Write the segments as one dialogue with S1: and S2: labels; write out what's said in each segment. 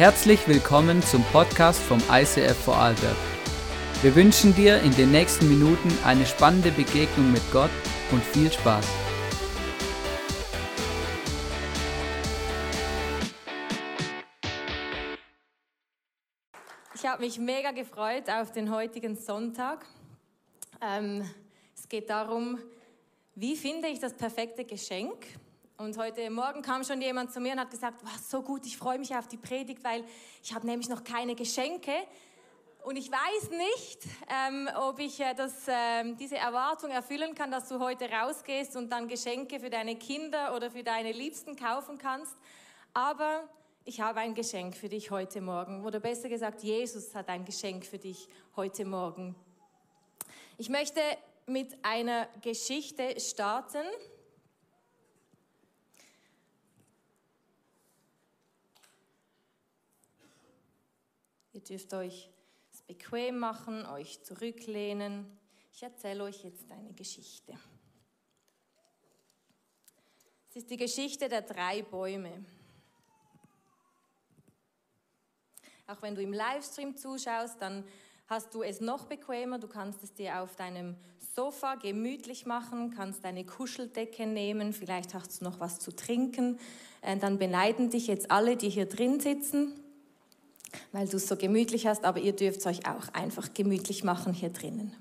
S1: Herzlich willkommen zum Podcast vom ICF Vorarlberg. Wir wünschen dir in den nächsten Minuten eine spannende Begegnung mit Gott und viel Spaß.
S2: Ich habe mich mega gefreut auf den heutigen Sonntag. Ähm, es geht darum, wie finde ich das perfekte Geschenk? Und heute Morgen kam schon jemand zu mir und hat gesagt, was so gut, ich freue mich auf die Predigt, weil ich habe nämlich noch keine Geschenke. Und ich weiß nicht, ähm, ob ich äh, das, äh, diese Erwartung erfüllen kann, dass du heute rausgehst und dann Geschenke für deine Kinder oder für deine Liebsten kaufen kannst. Aber ich habe ein Geschenk für dich heute Morgen. Oder besser gesagt, Jesus hat ein Geschenk für dich heute Morgen. Ich möchte mit einer Geschichte starten. Ihr dürft euch es bequem machen, euch zurücklehnen. Ich erzähle euch jetzt eine Geschichte. Es ist die Geschichte der drei Bäume. Auch wenn du im Livestream zuschaust, dann hast du es noch bequemer. Du kannst es dir auf deinem Sofa gemütlich machen, kannst deine Kuscheldecke nehmen, vielleicht hast du noch was zu trinken. Äh, dann beneiden dich jetzt alle, die hier drin sitzen weil du es so gemütlich hast, aber ihr dürft es euch auch einfach gemütlich machen hier drinnen.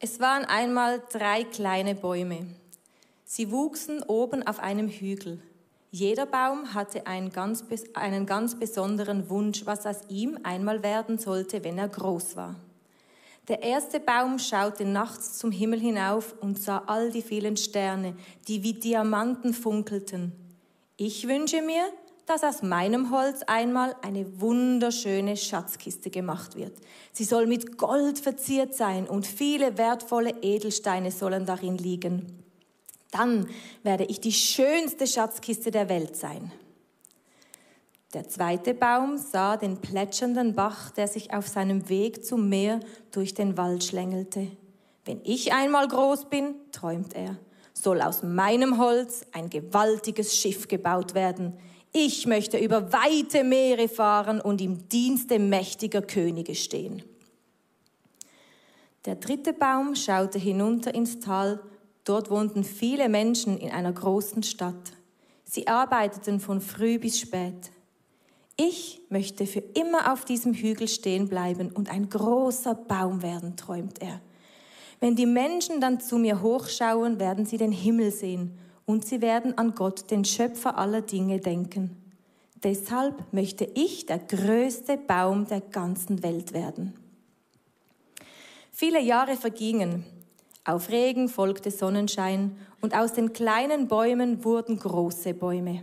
S2: Es waren einmal drei kleine Bäume. Sie wuchsen oben auf einem Hügel. Jeder Baum hatte einen ganz, einen ganz besonderen Wunsch, was aus ihm einmal werden sollte, wenn er groß war. Der erste Baum schaute nachts zum Himmel hinauf und sah all die vielen Sterne, die wie Diamanten funkelten. Ich wünsche mir, dass aus meinem Holz einmal eine wunderschöne Schatzkiste gemacht wird. Sie soll mit Gold verziert sein und viele wertvolle Edelsteine sollen darin liegen. Dann werde ich die schönste Schatzkiste der Welt sein. Der zweite Baum sah den plätschernden Bach, der sich auf seinem Weg zum Meer durch den Wald schlängelte. Wenn ich einmal groß bin, träumt er, soll aus meinem Holz ein gewaltiges Schiff gebaut werden. Ich möchte über weite Meere fahren und im Dienste mächtiger Könige stehen. Der dritte Baum schaute hinunter ins Tal. Dort wohnten viele Menschen in einer großen Stadt. Sie arbeiteten von früh bis spät. Ich möchte für immer auf diesem Hügel stehen bleiben und ein großer Baum werden, träumt er. Wenn die Menschen dann zu mir hochschauen, werden sie den Himmel sehen und sie werden an Gott, den Schöpfer aller Dinge, denken. Deshalb möchte ich der größte Baum der ganzen Welt werden. Viele Jahre vergingen. Auf Regen folgte Sonnenschein und aus den kleinen Bäumen wurden große Bäume.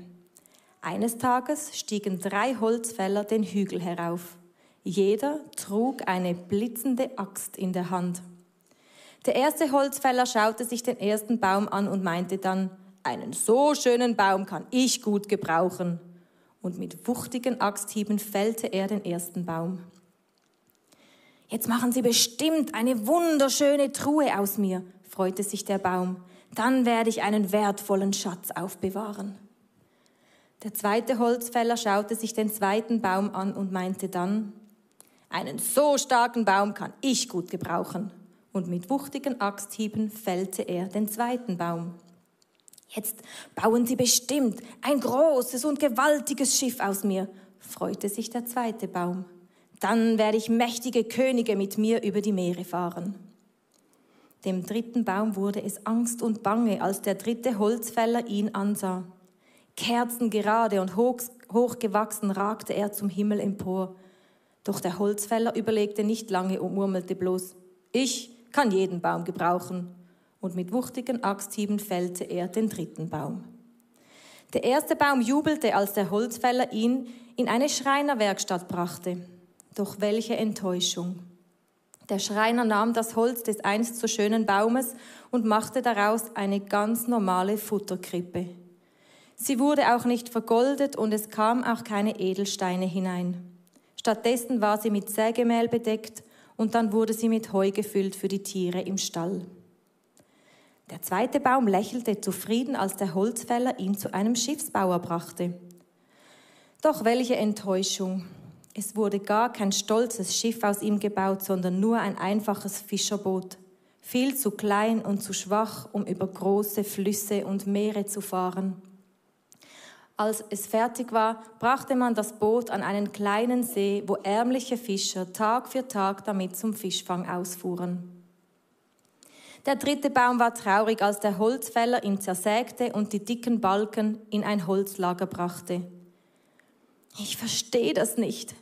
S2: Eines Tages stiegen drei Holzfäller den Hügel herauf. Jeder trug eine blitzende Axt in der Hand. Der erste Holzfäller schaute sich den ersten Baum an und meinte dann, einen so schönen Baum kann ich gut gebrauchen. Und mit wuchtigen Axthieben fällte er den ersten Baum. Jetzt machen Sie bestimmt eine wunderschöne Truhe aus mir, freute sich der Baum. Dann werde ich einen wertvollen Schatz aufbewahren. Der zweite Holzfäller schaute sich den zweiten Baum an und meinte dann, einen so starken Baum kann ich gut gebrauchen. Und mit wuchtigen Axthieben fällte er den zweiten Baum. Jetzt bauen Sie bestimmt ein großes und gewaltiges Schiff aus mir, freute sich der zweite Baum. Dann werde ich mächtige Könige mit mir über die Meere fahren. Dem dritten Baum wurde es Angst und Bange, als der dritte Holzfäller ihn ansah. Kerzengerade und hoch, hochgewachsen ragte er zum Himmel empor. Doch der Holzfäller überlegte nicht lange und murmelte bloß, ich kann jeden Baum gebrauchen und mit wuchtigen Axthieben fällte er den dritten Baum. Der erste Baum jubelte, als der Holzfäller ihn in eine Schreinerwerkstatt brachte. Doch welche Enttäuschung. Der Schreiner nahm das Holz des einst so schönen Baumes und machte daraus eine ganz normale Futterkrippe. Sie wurde auch nicht vergoldet und es kam auch keine Edelsteine hinein. Stattdessen war sie mit Sägemehl bedeckt und dann wurde sie mit Heu gefüllt für die Tiere im Stall. Der zweite Baum lächelte zufrieden, als der Holzfäller ihn zu einem Schiffsbauer brachte. Doch welche Enttäuschung. Es wurde gar kein stolzes Schiff aus ihm gebaut, sondern nur ein einfaches Fischerboot. Viel zu klein und zu schwach, um über große Flüsse und Meere zu fahren. Als es fertig war, brachte man das Boot an einen kleinen See, wo ärmliche Fischer Tag für Tag damit zum Fischfang ausfuhren. Der dritte Baum war traurig, als der Holzfäller ihn zersägte und die dicken Balken in ein Holzlager brachte. Ich verstehe das nicht,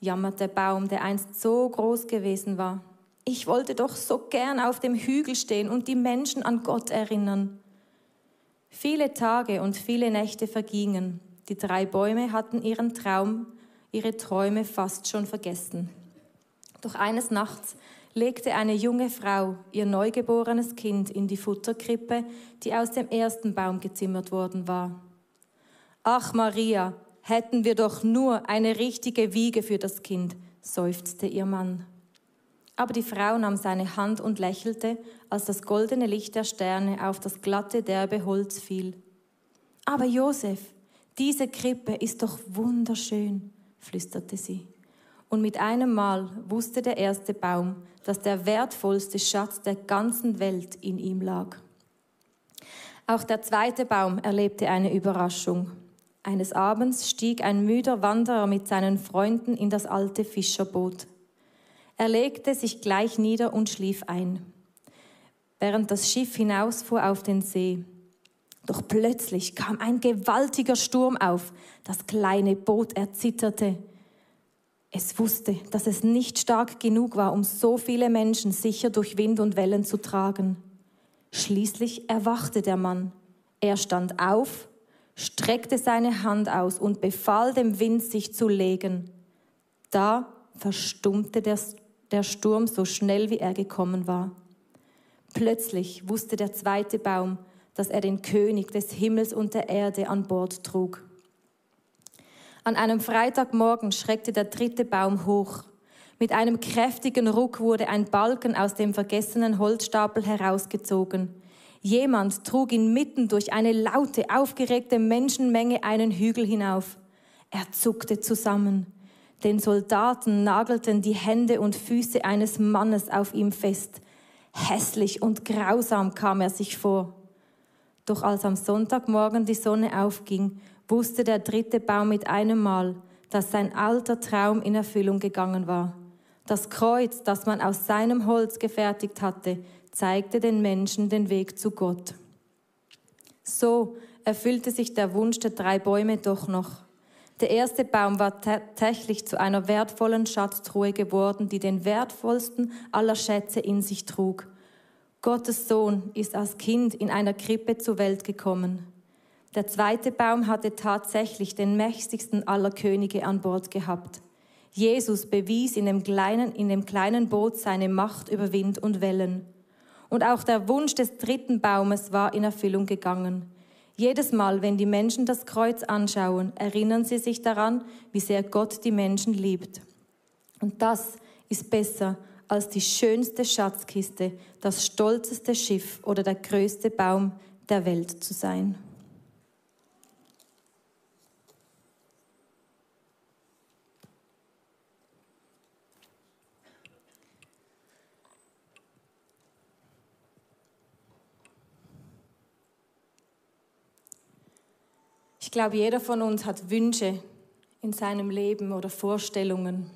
S2: jammert der Baum, der einst so groß gewesen war. Ich wollte doch so gern auf dem Hügel stehen und die Menschen an Gott erinnern. Viele Tage und viele Nächte vergingen. Die drei Bäume hatten ihren Traum, ihre Träume fast schon vergessen. Doch eines Nachts legte eine junge Frau ihr neugeborenes Kind in die Futterkrippe, die aus dem ersten Baum gezimmert worden war. Ach Maria, hätten wir doch nur eine richtige Wiege für das Kind, seufzte ihr Mann. Aber die Frau nahm seine Hand und lächelte, als das goldene Licht der Sterne auf das glatte, derbe Holz fiel. Aber Josef, diese Krippe ist doch wunderschön, flüsterte sie und mit einem Mal wusste der erste Baum, dass der wertvollste Schatz der ganzen Welt in ihm lag. Auch der zweite Baum erlebte eine Überraschung. Eines Abends stieg ein müder Wanderer mit seinen Freunden in das alte Fischerboot. Er legte sich gleich nieder und schlief ein, während das Schiff hinausfuhr auf den See. Doch plötzlich kam ein gewaltiger Sturm auf, das kleine Boot erzitterte. Es wusste, dass es nicht stark genug war, um so viele Menschen sicher durch Wind und Wellen zu tragen. Schließlich erwachte der Mann. Er stand auf, streckte seine Hand aus und befahl dem Wind, sich zu legen. Da verstummte der, der Sturm so schnell, wie er gekommen war. Plötzlich wusste der zweite Baum, dass er den König des Himmels und der Erde an Bord trug. An einem Freitagmorgen schreckte der dritte Baum hoch. Mit einem kräftigen Ruck wurde ein Balken aus dem vergessenen Holzstapel herausgezogen. Jemand trug ihn mitten durch eine laute, aufgeregte Menschenmenge einen Hügel hinauf. Er zuckte zusammen. Den Soldaten nagelten die Hände und Füße eines Mannes auf ihm fest. Hässlich und grausam kam er sich vor. Doch als am Sonntagmorgen die Sonne aufging, wusste der dritte Baum mit einem Mal, dass sein alter Traum in Erfüllung gegangen war. Das Kreuz, das man aus seinem Holz gefertigt hatte, zeigte den Menschen den Weg zu Gott. So erfüllte sich der Wunsch der drei Bäume doch noch. Der erste Baum war tatsächlich zu einer wertvollen Schatztruhe geworden, die den wertvollsten aller Schätze in sich trug. Gottes Sohn ist als Kind in einer Krippe zur Welt gekommen. Der zweite Baum hatte tatsächlich den mächtigsten aller Könige an Bord gehabt. Jesus bewies in dem kleinen, in dem kleinen Boot seine Macht über Wind und Wellen. Und auch der Wunsch des dritten Baumes war in Erfüllung gegangen. Jedes Mal, wenn die Menschen das Kreuz anschauen, erinnern sie sich daran, wie sehr Gott die Menschen liebt. Und das ist besser als die schönste Schatzkiste, das stolzeste Schiff oder der größte Baum der Welt zu sein. Ich glaube, jeder von uns hat Wünsche in seinem Leben oder Vorstellungen,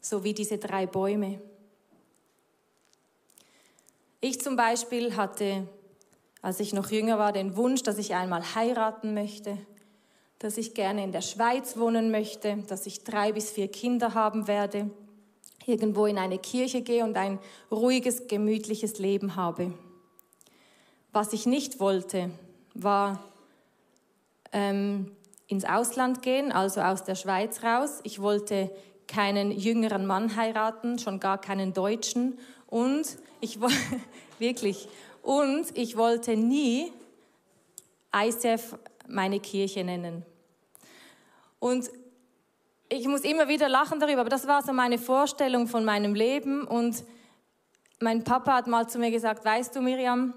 S2: so wie diese drei Bäume. Ich zum Beispiel hatte, als ich noch jünger war, den Wunsch, dass ich einmal heiraten möchte, dass ich gerne in der Schweiz wohnen möchte, dass ich drei bis vier Kinder haben werde, irgendwo in eine Kirche gehe und ein ruhiges, gemütliches Leben habe. Was ich nicht wollte, war ähm, ins Ausland gehen, also aus der Schweiz raus. Ich wollte keinen jüngeren Mann heiraten, schon gar keinen Deutschen. Und ich wirklich, und ich wollte nie ICF meine Kirche nennen. Und ich muss immer wieder lachen darüber, aber das war so meine Vorstellung von meinem Leben. Und mein Papa hat mal zu mir gesagt, weißt du, Miriam,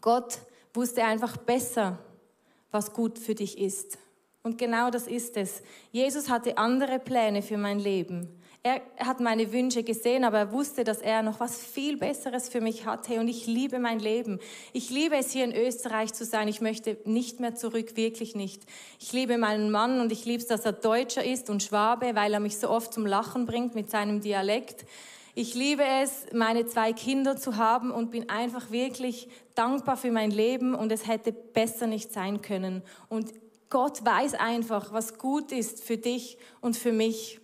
S2: Gott wusste einfach besser, was gut für dich ist. Und genau das ist es. Jesus hatte andere Pläne für mein Leben. Er hat meine Wünsche gesehen, aber er wusste, dass er noch was viel Besseres für mich hatte. Und ich liebe mein Leben. Ich liebe es, hier in Österreich zu sein. Ich möchte nicht mehr zurück, wirklich nicht. Ich liebe meinen Mann und ich liebe es, dass er Deutscher ist und Schwabe, weil er mich so oft zum Lachen bringt mit seinem Dialekt. Ich liebe es, meine zwei Kinder zu haben und bin einfach wirklich dankbar für mein Leben und es hätte besser nicht sein können. Und Gott weiß einfach, was gut ist für dich und für mich.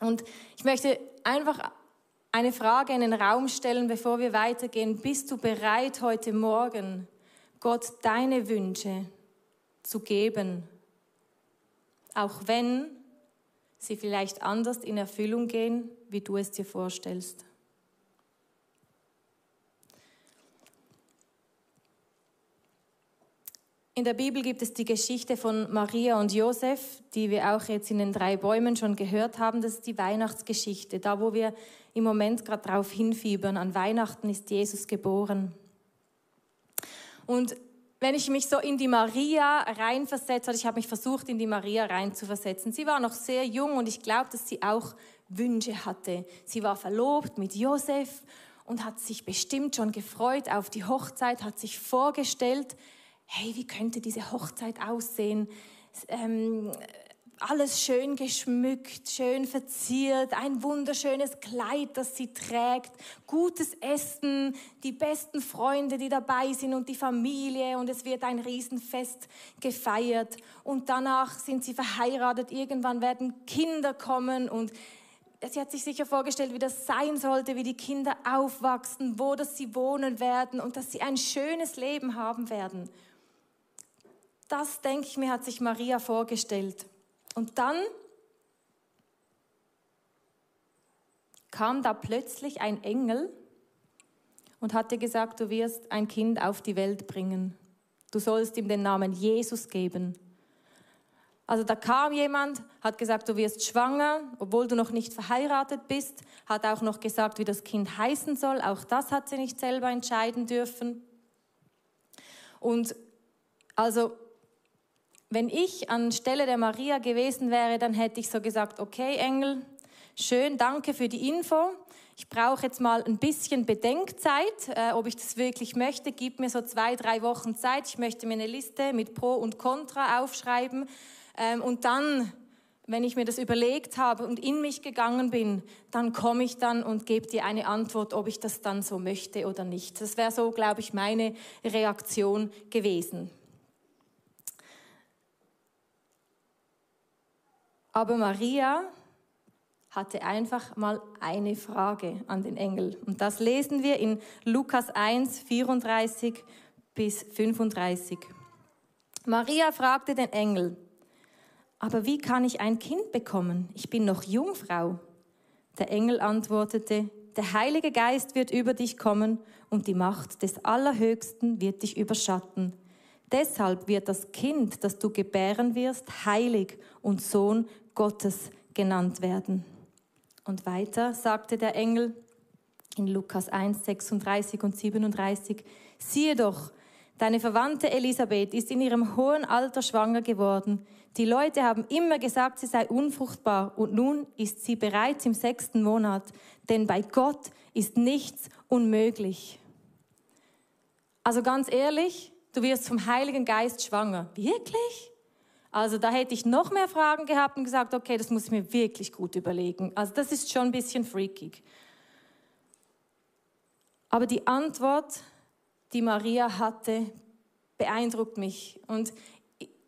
S2: Und ich möchte einfach eine Frage in den Raum stellen, bevor wir weitergehen. Bist du bereit, heute Morgen Gott deine Wünsche zu geben? Auch wenn sie vielleicht anders in Erfüllung gehen, wie du es dir vorstellst. In der Bibel gibt es die Geschichte von Maria und Josef, die wir auch jetzt in den drei Bäumen schon gehört haben. Das ist die Weihnachtsgeschichte, da wo wir im Moment gerade drauf hinfiebern. An Weihnachten ist Jesus geboren. Und wenn ich mich so in die Maria reinversetze, also ich habe mich versucht, in die Maria reinzuversetzen. Sie war noch sehr jung und ich glaube, dass sie auch Wünsche hatte. Sie war verlobt mit Josef und hat sich bestimmt schon gefreut auf die Hochzeit, hat sich vorgestellt, hey, wie könnte diese Hochzeit aussehen? Ähm, alles schön geschmückt, schön verziert, ein wunderschönes Kleid, das sie trägt, gutes Essen, die besten Freunde, die dabei sind und die Familie und es wird ein Riesenfest gefeiert und danach sind sie verheiratet, irgendwann werden Kinder kommen und sie hat sich sicher vorgestellt, wie das sein sollte, wie die Kinder aufwachsen, wo das sie wohnen werden und dass sie ein schönes Leben haben werden. Das, denke ich mir, hat sich Maria vorgestellt. Und dann kam da plötzlich ein Engel und hatte gesagt, du wirst ein Kind auf die Welt bringen. Du sollst ihm den Namen Jesus geben. Also da kam jemand, hat gesagt, du wirst schwanger, obwohl du noch nicht verheiratet bist, hat auch noch gesagt, wie das Kind heißen soll. Auch das hat sie nicht selber entscheiden dürfen. Und also wenn ich anstelle der Maria gewesen wäre, dann hätte ich so gesagt, okay Engel, schön, danke für die Info. Ich brauche jetzt mal ein bisschen Bedenkzeit, äh, ob ich das wirklich möchte. Gib mir so zwei, drei Wochen Zeit. Ich möchte mir eine Liste mit Pro und Contra aufschreiben. Ähm, und dann, wenn ich mir das überlegt habe und in mich gegangen bin, dann komme ich dann und gebe dir eine Antwort, ob ich das dann so möchte oder nicht. Das wäre so, glaube ich, meine Reaktion gewesen. Aber Maria hatte einfach mal eine Frage an den Engel. Und das lesen wir in Lukas 1, 34 bis 35. Maria fragte den Engel, aber wie kann ich ein Kind bekommen? Ich bin noch Jungfrau. Der Engel antwortete, der Heilige Geist wird über dich kommen und die Macht des Allerhöchsten wird dich überschatten. Deshalb wird das Kind, das du gebären wirst, heilig und Sohn Gottes genannt werden. Und weiter sagte der Engel in Lukas 1, 36 und 37, siehe doch, deine Verwandte Elisabeth ist in ihrem hohen Alter schwanger geworden. Die Leute haben immer gesagt, sie sei unfruchtbar und nun ist sie bereits im sechsten Monat, denn bei Gott ist nichts unmöglich. Also ganz ehrlich, du wirst vom Heiligen Geist schwanger. Wirklich? Also da hätte ich noch mehr Fragen gehabt und gesagt, okay, das muss ich mir wirklich gut überlegen. Also das ist schon ein bisschen freakig. Aber die Antwort, die Maria hatte, beeindruckt mich. Und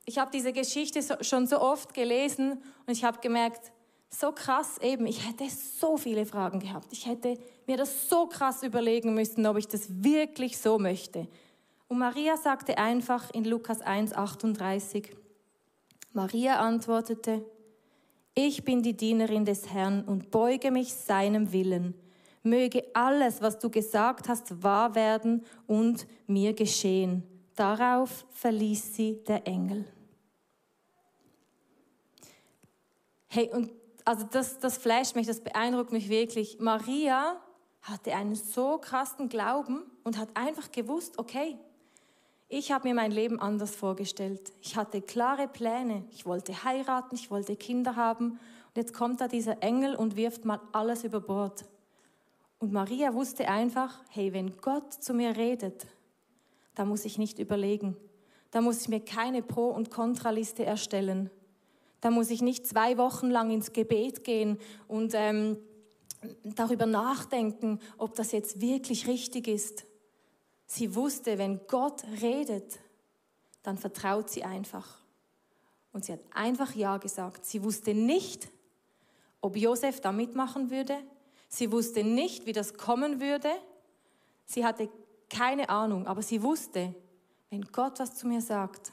S2: ich habe diese Geschichte schon so oft gelesen und ich habe gemerkt, so krass eben, ich hätte so viele Fragen gehabt. Ich hätte mir das so krass überlegen müssen, ob ich das wirklich so möchte. Und Maria sagte einfach in Lukas 1, 38, Maria antwortete, ich bin die Dienerin des Herrn und beuge mich seinem Willen. Möge alles, was du gesagt hast, wahr werden und mir geschehen. Darauf verließ sie der Engel. Hey, und also das, das flasht mich, das beeindruckt mich wirklich. Maria hatte einen so krassen Glauben und hat einfach gewusst, okay, Ich habe mir mein Leben anders vorgestellt. Ich hatte klare Pläne. Ich wollte heiraten, ich wollte Kinder haben. Und jetzt kommt da dieser Engel und wirft mal alles über Bord. Und Maria wusste einfach, hey, wenn Gott zu mir redet, da muss ich nicht überlegen. Da muss ich mir keine Pro- und Kontraliste erstellen. Da muss ich nicht zwei Wochen lang ins Gebet gehen und ähm, darüber nachdenken, ob das jetzt wirklich richtig ist. Sie wusste, wenn Gott redet, dann vertraut sie einfach. Und sie hat einfach Ja gesagt. Sie wusste nicht, ob Josef da mitmachen würde. Sie wusste nicht, wie das kommen würde. Sie hatte keine Ahnung, aber sie wusste, wenn Gott was zu mir sagt,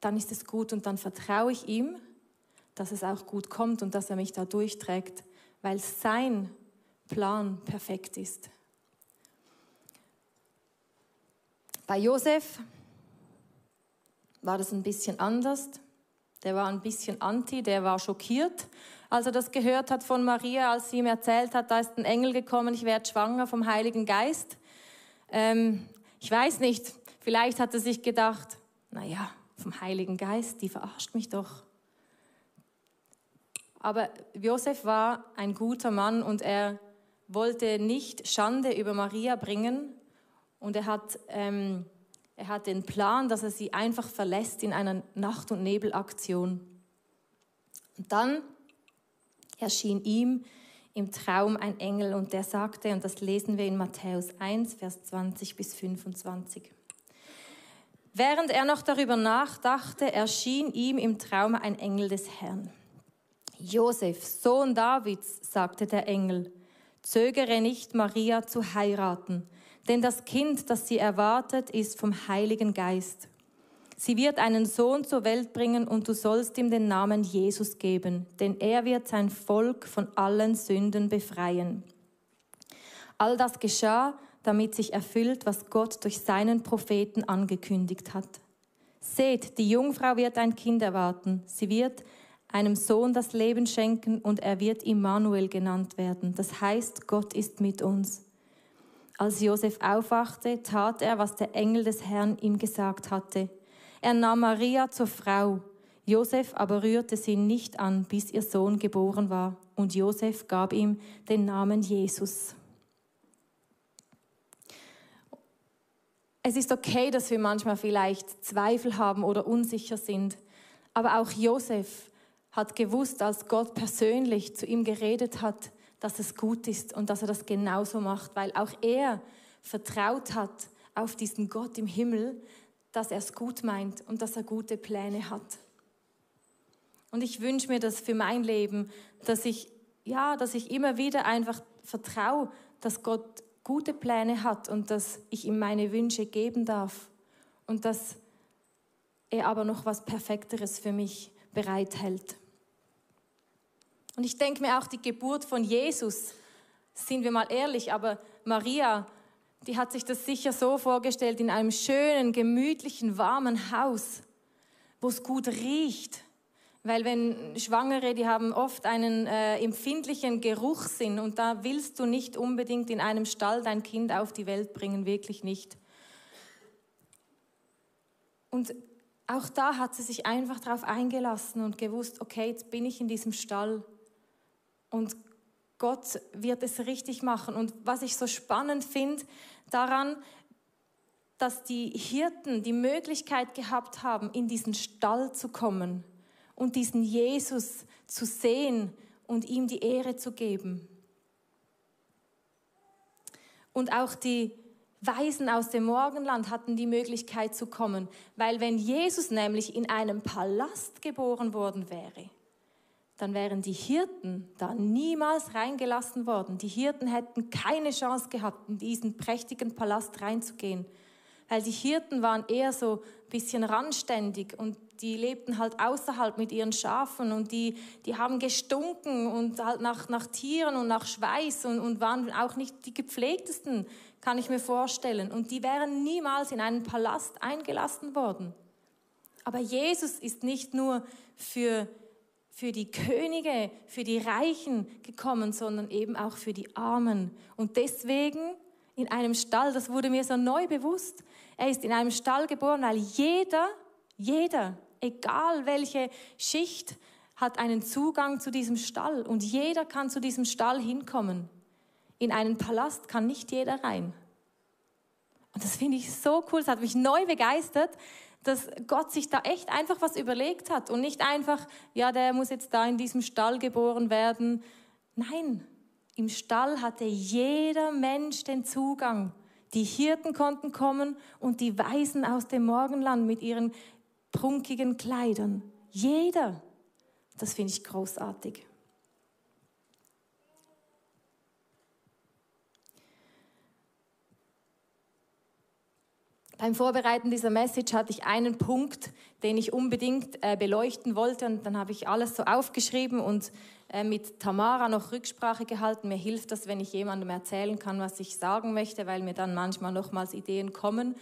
S2: dann ist es gut und dann vertraue ich ihm, dass es auch gut kommt und dass er mich da durchträgt, weil sein Plan perfekt ist. Bei Josef war das ein bisschen anders. Der war ein bisschen anti, der war schockiert, als er das gehört hat von Maria, als sie ihm erzählt hat, da ist ein Engel gekommen, ich werde schwanger vom Heiligen Geist. Ähm, ich weiß nicht, vielleicht hat er sich gedacht, naja, vom Heiligen Geist, die verarscht mich doch. Aber Josef war ein guter Mann und er wollte nicht Schande über Maria bringen und er hat, ähm, er hat den Plan, dass er sie einfach verlässt in einer Nacht- und Nebelaktion. Und dann erschien ihm im Traum ein Engel und der sagte, und das lesen wir in Matthäus 1, Vers 20 bis 25. Während er noch darüber nachdachte, erschien ihm im Traum ein Engel des Herrn. Josef, Sohn Davids, sagte der Engel, zögere nicht, Maria zu heiraten, denn das Kind, das sie erwartet, ist vom Heiligen Geist. Sie wird einen Sohn zur Welt bringen und du sollst ihm den Namen Jesus geben, denn er wird sein Volk von allen Sünden befreien. All das geschah, damit sich erfüllt, was Gott durch seinen Propheten angekündigt hat. Seht, die Jungfrau wird ein Kind erwarten. Sie wird einem Sohn das Leben schenken und er wird Immanuel genannt werden. Das heißt, Gott ist mit uns. Als Josef aufwachte, tat er, was der Engel des Herrn ihm gesagt hatte. Er nahm Maria zur Frau. Josef aber rührte sie nicht an, bis ihr Sohn geboren war. Und Josef gab ihm den Namen Jesus. Es ist okay, dass wir manchmal vielleicht Zweifel haben oder unsicher sind. Aber auch Josef hat gewusst, als Gott persönlich zu ihm geredet hat, dass es gut ist und dass er das genauso macht, weil auch er vertraut hat auf diesen Gott im Himmel, dass er es gut meint und dass er gute Pläne hat. Und ich wünsche mir das für mein Leben, dass ich, ja, dass ich immer wieder einfach vertraue, dass Gott gute Pläne hat und dass ich ihm meine Wünsche geben darf und dass er aber noch was Perfekteres für mich bereithält. Und ich denke mir auch die Geburt von Jesus, sind wir mal ehrlich, aber Maria, die hat sich das sicher so vorgestellt in einem schönen, gemütlichen, warmen Haus, wo es gut riecht, weil wenn Schwangere, die haben oft einen äh, empfindlichen Geruchssinn und da willst du nicht unbedingt in einem Stall dein Kind auf die Welt bringen, wirklich nicht. Und auch da hat sie sich einfach darauf eingelassen und gewusst, okay, jetzt bin ich in diesem Stall und Gott wird es richtig machen. Und was ich so spannend finde daran, dass die Hirten die Möglichkeit gehabt haben, in diesen Stall zu kommen und diesen Jesus zu sehen und ihm die Ehre zu geben. Und auch die Weisen aus dem Morgenland hatten die Möglichkeit zu kommen, weil wenn Jesus nämlich in einem Palast geboren worden wäre, dann wären die Hirten da niemals reingelassen worden. Die Hirten hätten keine Chance gehabt, in diesen prächtigen Palast reinzugehen, weil die Hirten waren eher so ein bisschen randständig und die lebten halt außerhalb mit ihren Schafen und die, die haben gestunken und halt nach, nach Tieren und nach Schweiß und, und waren auch nicht die gepflegtesten, kann ich mir vorstellen. Und die wären niemals in einen Palast eingelassen worden. Aber Jesus ist nicht nur für, für die Könige, für die Reichen gekommen, sondern eben auch für die Armen. Und deswegen in einem Stall. Das wurde mir so neu bewusst. Er ist in einem Stall geboren, weil jeder, jeder, egal welche Schicht, hat einen Zugang zu diesem Stall und jeder kann zu diesem Stall hinkommen. In einen Palast kann nicht jeder rein. Und das finde ich so cool, das hat mich neu begeistert, dass Gott sich da echt einfach was überlegt hat und nicht einfach, ja, der muss jetzt da in diesem Stall geboren werden. Nein, im Stall hatte jeder Mensch den Zugang. Die Hirten konnten kommen und die Weisen aus dem Morgenland mit ihren prunkigen Kleidern. Jeder. Das finde ich großartig. Beim Vorbereiten dieser Message hatte ich einen Punkt, den ich unbedingt äh, beleuchten wollte und dann habe ich alles so aufgeschrieben und äh, mit Tamara noch Rücksprache gehalten. Mir hilft das, wenn ich jemandem erzählen kann, was ich sagen möchte, weil mir dann manchmal nochmals Ideen kommen.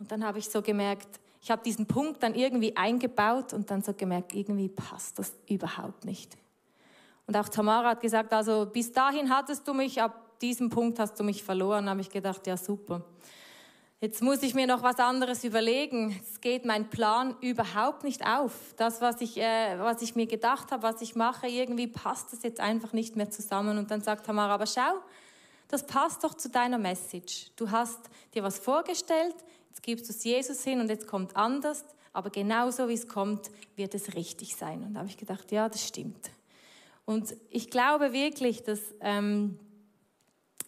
S2: Und dann habe ich so gemerkt, ich habe diesen Punkt dann irgendwie eingebaut und dann so gemerkt, irgendwie passt das überhaupt nicht. Und auch Tamara hat gesagt, also bis dahin hattest du mich, ab diesem Punkt hast du mich verloren. Da habe ich gedacht, ja super. Jetzt muss ich mir noch was anderes überlegen. Es geht mein Plan überhaupt nicht auf. Das, was ich, äh, was ich mir gedacht habe, was ich mache, irgendwie passt das jetzt einfach nicht mehr zusammen. Und dann sagt Tamara, aber schau, das passt doch zu deiner Message. Du hast dir was vorgestellt, jetzt gibst du es Jesus hin und jetzt kommt anders. Aber genauso wie es kommt, wird es richtig sein. Und da habe ich gedacht, ja, das stimmt. Und ich glaube wirklich, dass ähm,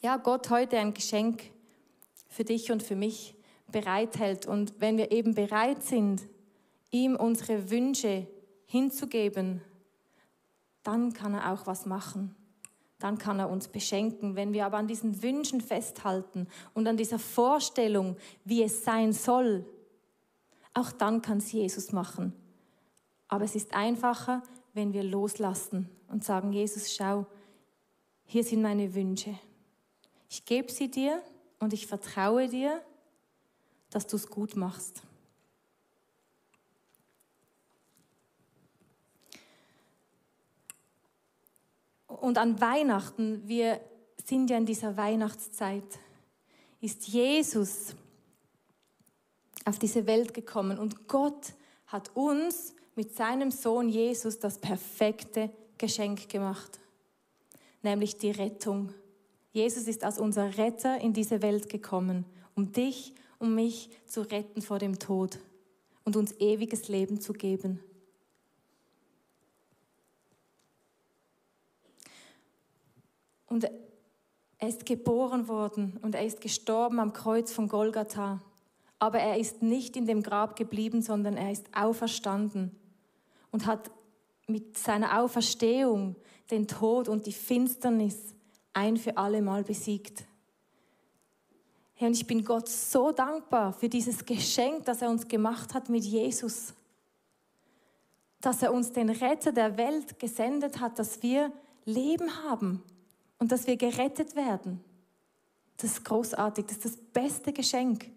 S2: ja, Gott heute ein Geschenk für dich und für mich bereithält. Und wenn wir eben bereit sind, ihm unsere Wünsche hinzugeben, dann kann er auch was machen. Dann kann er uns beschenken. Wenn wir aber an diesen Wünschen festhalten und an dieser Vorstellung, wie es sein soll, auch dann kann es Jesus machen. Aber es ist einfacher, wenn wir loslassen und sagen, Jesus, schau, hier sind meine Wünsche. Ich gebe sie dir und ich vertraue dir, dass du es gut machst. Und an Weihnachten, wir sind ja in dieser Weihnachtszeit, ist Jesus auf diese Welt gekommen und Gott hat uns mit seinem Sohn Jesus das perfekte Geschenk gemacht, nämlich die Rettung. Jesus ist als unser Retter in diese Welt gekommen, um dich und mich zu retten vor dem Tod und uns ewiges Leben zu geben. Und er ist geboren worden und er ist gestorben am Kreuz von Golgatha. Aber er ist nicht in dem Grab geblieben, sondern er ist auferstanden und hat mit seiner Auferstehung den Tod und die Finsternis ein für alle Mal besiegt. Herr, und ich bin Gott so dankbar für dieses Geschenk, das er uns gemacht hat mit Jesus. Dass er uns den Retter der Welt gesendet hat, dass wir Leben haben und dass wir gerettet werden. Das ist großartig, das ist das beste Geschenk.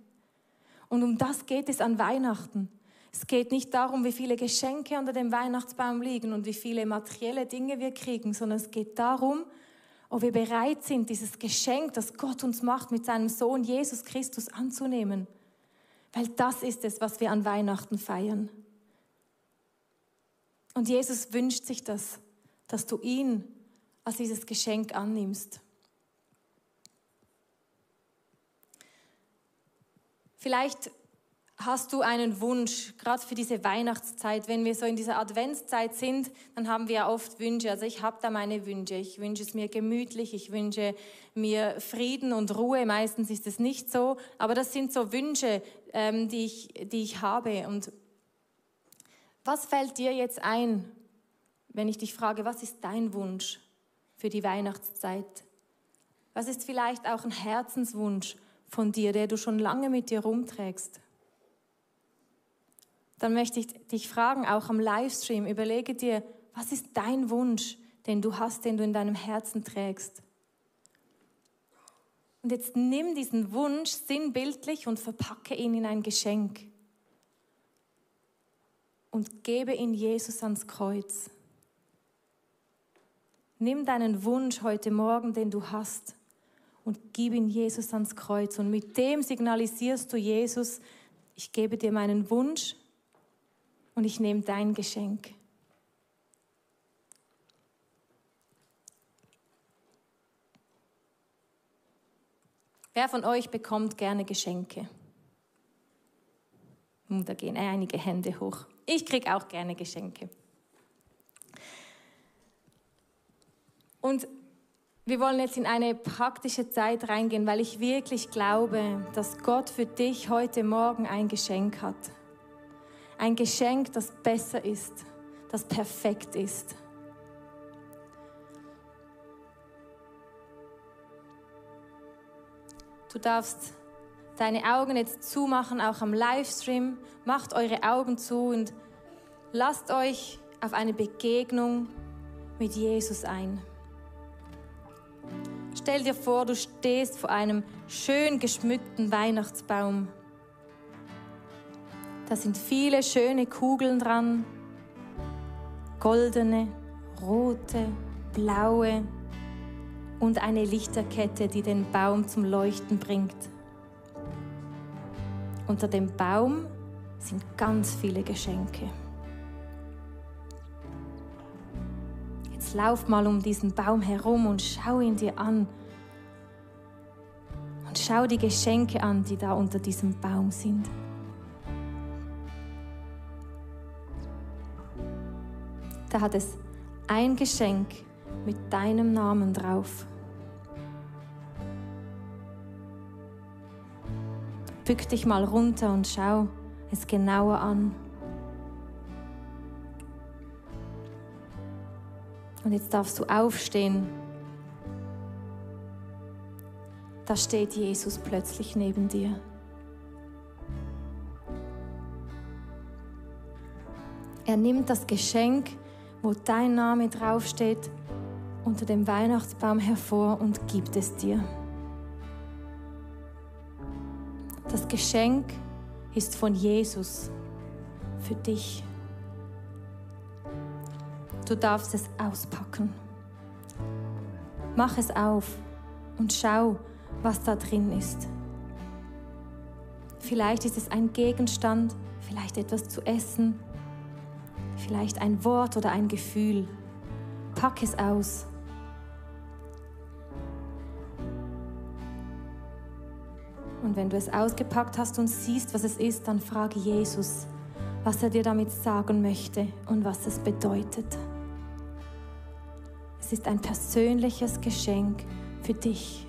S2: Und um das geht es an Weihnachten. Es geht nicht darum, wie viele Geschenke unter dem Weihnachtsbaum liegen und wie viele materielle Dinge wir kriegen, sondern es geht darum, ob wir bereit sind, dieses Geschenk, das Gott uns macht, mit seinem Sohn Jesus Christus anzunehmen. Weil das ist es, was wir an Weihnachten feiern. Und Jesus wünscht sich das, dass du ihn als dieses Geschenk annimmst. Vielleicht Hast du einen Wunsch, gerade für diese Weihnachtszeit, wenn wir so in dieser Adventszeit sind, dann haben wir oft Wünsche. Also ich habe da meine Wünsche. Ich wünsche es mir gemütlich, ich wünsche mir Frieden und Ruhe. Meistens ist es nicht so, aber das sind so Wünsche, ähm, die, ich, die ich habe. Und was fällt dir jetzt ein, wenn ich dich frage, was ist dein Wunsch für die Weihnachtszeit? Was ist vielleicht auch ein Herzenswunsch von dir, der du schon lange mit dir rumträgst? Dann möchte ich dich fragen, auch am Livestream, überlege dir, was ist dein Wunsch, den du hast, den du in deinem Herzen trägst? Und jetzt nimm diesen Wunsch sinnbildlich und verpacke ihn in ein Geschenk und gebe ihn Jesus ans Kreuz. Nimm deinen Wunsch heute Morgen, den du hast, und gib ihn Jesus ans Kreuz. Und mit dem signalisierst du Jesus, ich gebe dir meinen Wunsch und ich nehme dein Geschenk. Wer von euch bekommt gerne Geschenke? Hm, da gehen einige Hände hoch. Ich kriege auch gerne Geschenke. Und wir wollen jetzt in eine praktische Zeit reingehen, weil ich wirklich glaube, dass Gott für dich heute Morgen ein Geschenk hat. Ein Geschenk, das besser ist, das perfekt ist. Du darfst deine Augen jetzt zumachen, auch am Livestream. Macht eure Augen zu und lasst euch auf eine Begegnung mit Jesus ein. Stell dir vor, du stehst vor einem schön geschmückten Weihnachtsbaum. Da sind viele schöne Kugeln dran, goldene, rote, blaue, und eine Lichterkette, die den Baum zum Leuchten bringt. Unter dem Baum sind ganz viele Geschenke. Jetzt lauf mal um diesen Baum herum und schau ihn dir an. Und schau die Geschenke an, die da unter diesem Baum sind. Da hat es ein Geschenk mit deinem Namen drauf. Bück dich mal runter und schau es genauer an. Und jetzt darfst du aufstehen. Da steht Jesus plötzlich neben dir. Er nimmt das Geschenk, wo dein Name draufsteht, unter dem Weihnachtsbaum hervor und gibt es dir. Das Geschenk ist von Jesus für dich. Du darfst es auspacken. Mach es auf und schau, was da drin ist. Vielleicht ist es ein Gegenstand, vielleicht etwas zu essen, vielleicht ein Wort oder ein Gefühl. Pack es aus Und wenn du es ausgepackt hast und siehst, was es ist, dann frage Jesus, was er dir damit sagen möchte und was es bedeutet. Es ist ein persönliches Geschenk für dich.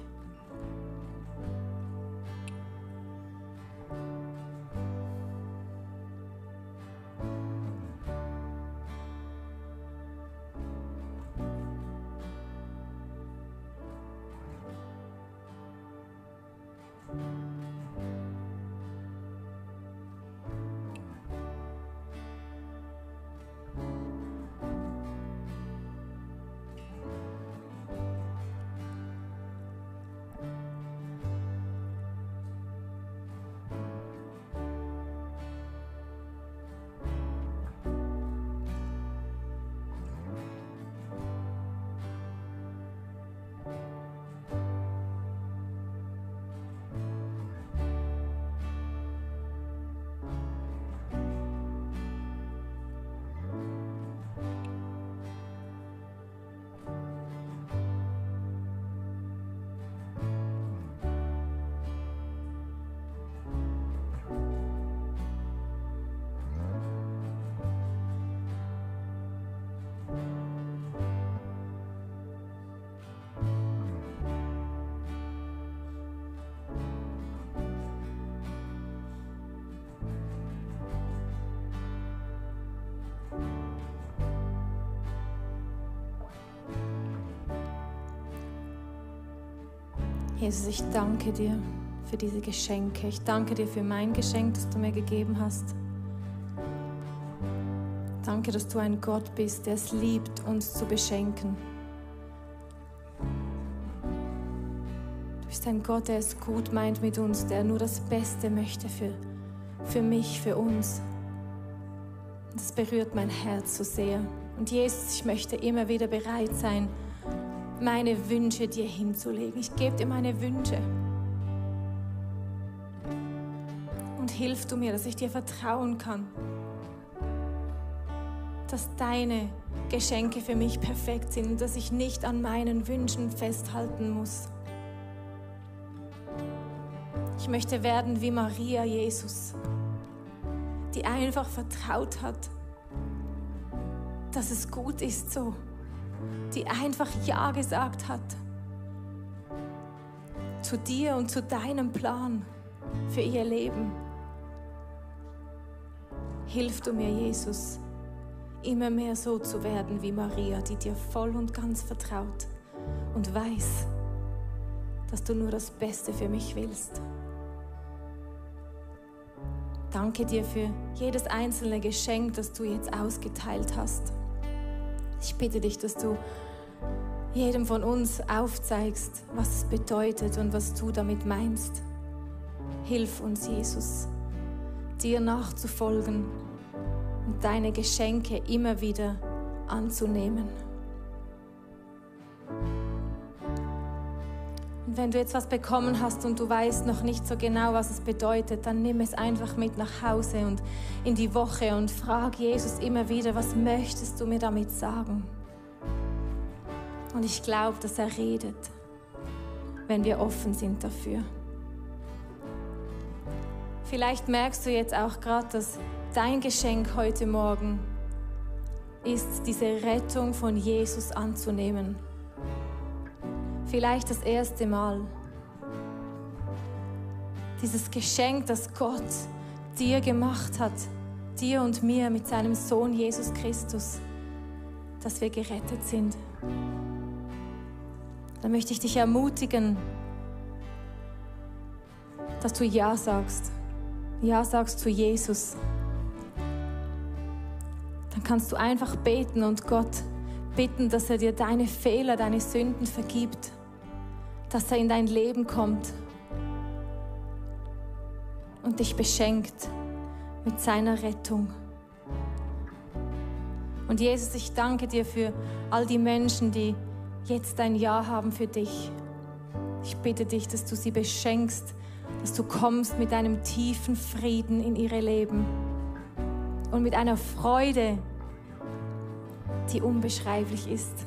S2: Jesus, ich danke dir für diese Geschenke. Ich danke dir für mein Geschenk, das du mir gegeben hast. Danke, dass du ein Gott bist, der es liebt, uns zu beschenken. Du bist ein Gott, der es gut meint mit uns, der nur das Beste möchte für, für mich, für uns. Das berührt mein Herz so sehr. Und Jesus, ich möchte immer wieder bereit sein, meine Wünsche dir hinzulegen. Ich gebe dir meine Wünsche. Und hilf du mir, dass ich dir vertrauen kann, dass deine Geschenke für mich perfekt sind und dass ich nicht an meinen Wünschen festhalten muss. Ich möchte werden wie Maria Jesus, die einfach vertraut hat, dass es gut ist so, die einfach Ja gesagt hat zu dir und zu deinem Plan für ihr Leben. Hilf du mir, Jesus, immer mehr so zu werden wie Maria, die dir voll und ganz vertraut und weiß, dass du nur das Beste für mich willst. Danke dir für jedes einzelne Geschenk, das du jetzt ausgeteilt hast. Ich bitte dich, dass du jedem von uns aufzeigst, was es bedeutet und was du damit meinst. Hilf uns, Jesus, dir nachzufolgen und deine Geschenke immer wieder anzunehmen. Wenn du jetzt was bekommen hast und du weißt noch nicht so genau, was es bedeutet, dann nimm es einfach mit nach Hause und in die Woche und frag Jesus immer wieder, was möchtest du mir damit sagen? Und ich glaube, dass er redet, wenn wir offen sind dafür. Vielleicht merkst du jetzt auch gerade, dass dein Geschenk heute Morgen ist, diese Rettung von Jesus anzunehmen vielleicht das erste Mal. Dieses Geschenk, das Gott dir gemacht hat, dir und mir mit seinem Sohn Jesus Christus, dass wir gerettet sind. Da möchte ich dich ermutigen, dass du Ja sagst. Ja sagst zu Jesus. Dann kannst du einfach beten und Gott bitten, dass er dir deine Fehler, deine Sünden vergibt dass er in dein Leben kommt und dich beschenkt mit seiner Rettung. Und Jesus, ich danke dir für all die Menschen, die jetzt ein Ja haben für dich. Ich bitte dich, dass du sie beschenkst, dass du kommst mit einem tiefen Frieden in ihre Leben und mit einer Freude, die unbeschreiblich ist.